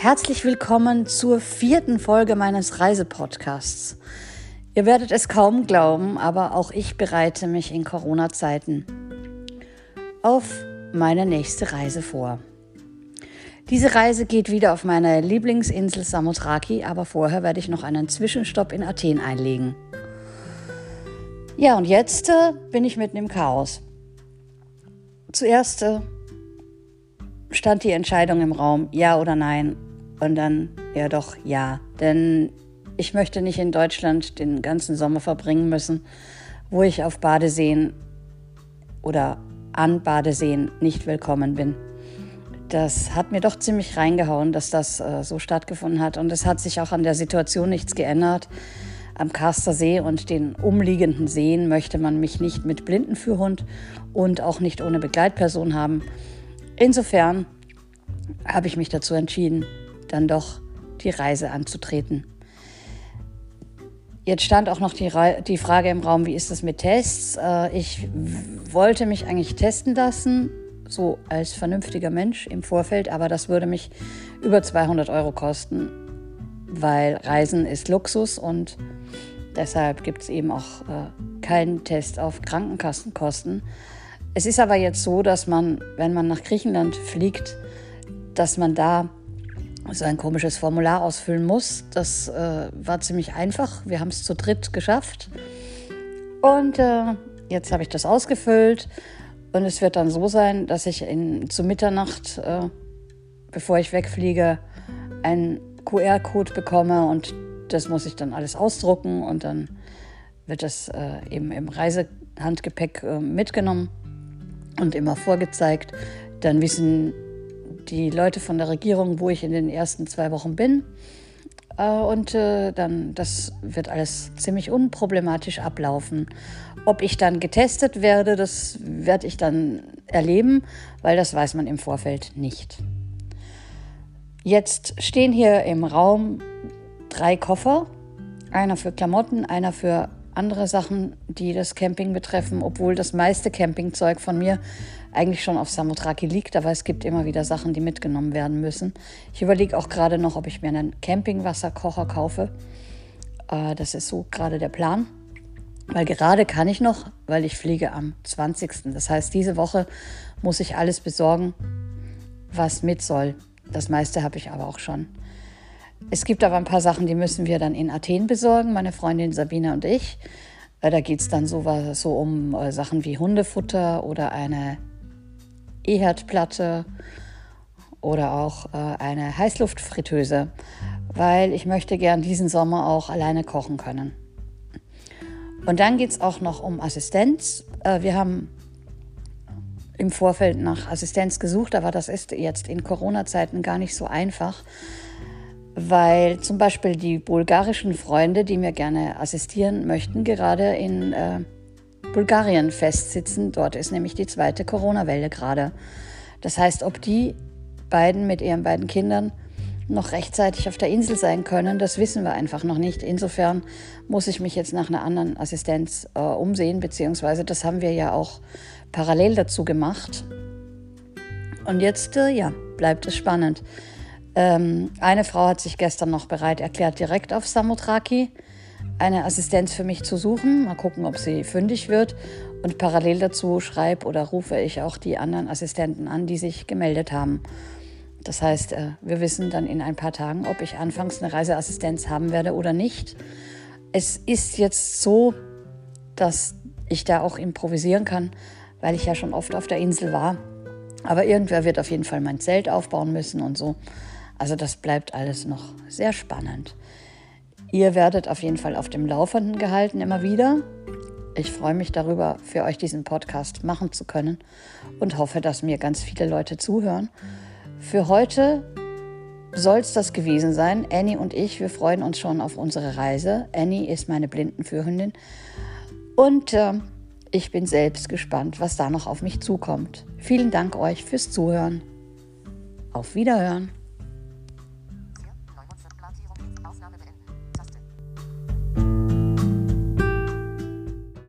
Herzlich willkommen zur vierten Folge meines Reisepodcasts. Ihr werdet es kaum glauben, aber auch ich bereite mich in Corona-Zeiten auf meine nächste Reise vor. Diese Reise geht wieder auf meine Lieblingsinsel Samothraki, aber vorher werde ich noch einen Zwischenstopp in Athen einlegen. Ja, und jetzt äh, bin ich mitten im Chaos. Zuerst äh, stand die Entscheidung im Raum, ja oder nein. Und dann, ja doch, ja. Denn ich möchte nicht in Deutschland den ganzen Sommer verbringen müssen, wo ich auf Badeseen oder an Badeseen nicht willkommen bin. Das hat mir doch ziemlich reingehauen, dass das äh, so stattgefunden hat. Und es hat sich auch an der Situation nichts geändert. Am Karster See und den umliegenden Seen möchte man mich nicht mit Blindenführhund und auch nicht ohne Begleitperson haben. Insofern habe ich mich dazu entschieden, dann doch die Reise anzutreten. Jetzt stand auch noch die, die, Frage im Raum, wie ist das mit Tests? Äh, ich wollte mich eigentlich testen lassen, so als vernünftiger Mensch im Vorfeld, aber das würde mich über 200 Euro kosten, weil Reisen ist Luxus und deshalb gibt es eben auch äh, keinen Test auf Krankenkassenkosten. Es ist aber jetzt so, dass man, wenn man nach Griechenland fliegt, dass man da so ein komisches Formular ausfüllen muss. Das äh, war ziemlich einfach. Wir haben es zu dritt geschafft. Und äh, jetzt habe ich das ausgefüllt. Und es wird dann so sein, dass ich in, zu Mitternacht, äh, bevor ich wegfliege, einen QR-Code bekomme. Und das muss ich dann alles ausdrucken. Und dann wird das äh, eben im Reisehandgepäck äh, mitgenommen und immer vorgezeigt. Dann wissen die Leute von der Regierung, wo ich in den ersten zwei Wochen bin. Äh, und äh, dann, das wird alles ziemlich unproblematisch ablaufen. Ob ich dann getestet werde, das werde ich dann erleben, weil das weiß man im Vorfeld nicht. Jetzt stehen hier im Raum drei Koffer. Einer für Klamotten, einer für andere Sachen, die das Camping betreffen, obwohl das meiste Campingzeug von mir eigentlich schon auf Samothraki liegt, aber es gibt immer wieder Sachen, die mitgenommen werden müssen. Ich überlege auch gerade noch, ob ich mir einen Campingwasserkocher kaufe. Äh, das ist so gerade der Plan. Weil gerade kann ich noch, weil ich fliege am 20. Das heißt, diese Woche muss ich alles besorgen, was mit soll. Das meiste habe ich aber auch schon. Es gibt aber ein paar Sachen, die müssen wir dann in Athen besorgen, meine Freundin Sabine und ich. Äh, da geht es dann so, so um äh, Sachen wie Hundefutter oder eine E-Herdplatte oder auch äh, eine Heißluftfritteuse, weil ich möchte gern diesen Sommer auch alleine kochen können. Und dann geht es auch noch um Assistenz. Wir haben im Vorfeld nach Assistenz gesucht, aber das ist jetzt in Corona-Zeiten gar nicht so einfach weil zum Beispiel die bulgarischen Freunde, die mir gerne assistieren möchten, gerade in äh, Bulgarien festsitzen. Dort ist nämlich die zweite Corona-Welle gerade. Das heißt, ob die beiden mit ihren beiden Kindern noch rechtzeitig auf der Insel sein können, das wissen wir einfach noch nicht. Insofern muss ich mich jetzt nach einer anderen Assistenz äh, umsehen, beziehungsweise das haben wir ja auch parallel dazu gemacht. Und jetzt, äh, ja, bleibt es spannend. Ähm, eine Frau hat sich gestern noch bereit erklärt, direkt auf Samothraki eine Assistenz für mich zu suchen. Mal gucken, ob sie fündig wird. Und parallel dazu schreibe oder rufe ich auch die anderen Assistenten an, die sich gemeldet haben. Das heißt, äh, wir wissen dann in ein paar Tagen, ob ich anfangs eine Reiseassistenz haben werde oder nicht. Es ist jetzt so, dass ich da auch improvisieren kann, weil ich ja schon oft auf der Insel war. Aber irgendwer wird auf jeden Fall mein Zelt aufbauen müssen und so. Also das bleibt alles noch sehr spannend. Ihr werdet auf jeden Fall auf dem Laufenden gehalten immer wieder. Ich freue mich darüber, für euch diesen Podcast machen zu können und hoffe, dass mir ganz viele Leute zuhören. Für heute soll es das gewesen sein. Annie und ich, wir freuen uns schon auf unsere Reise. Annie ist meine Blindenführhündin und äh, ich bin selbst gespannt, was da noch auf mich zukommt. Vielen Dank euch fürs Zuhören. Auf Wiederhören.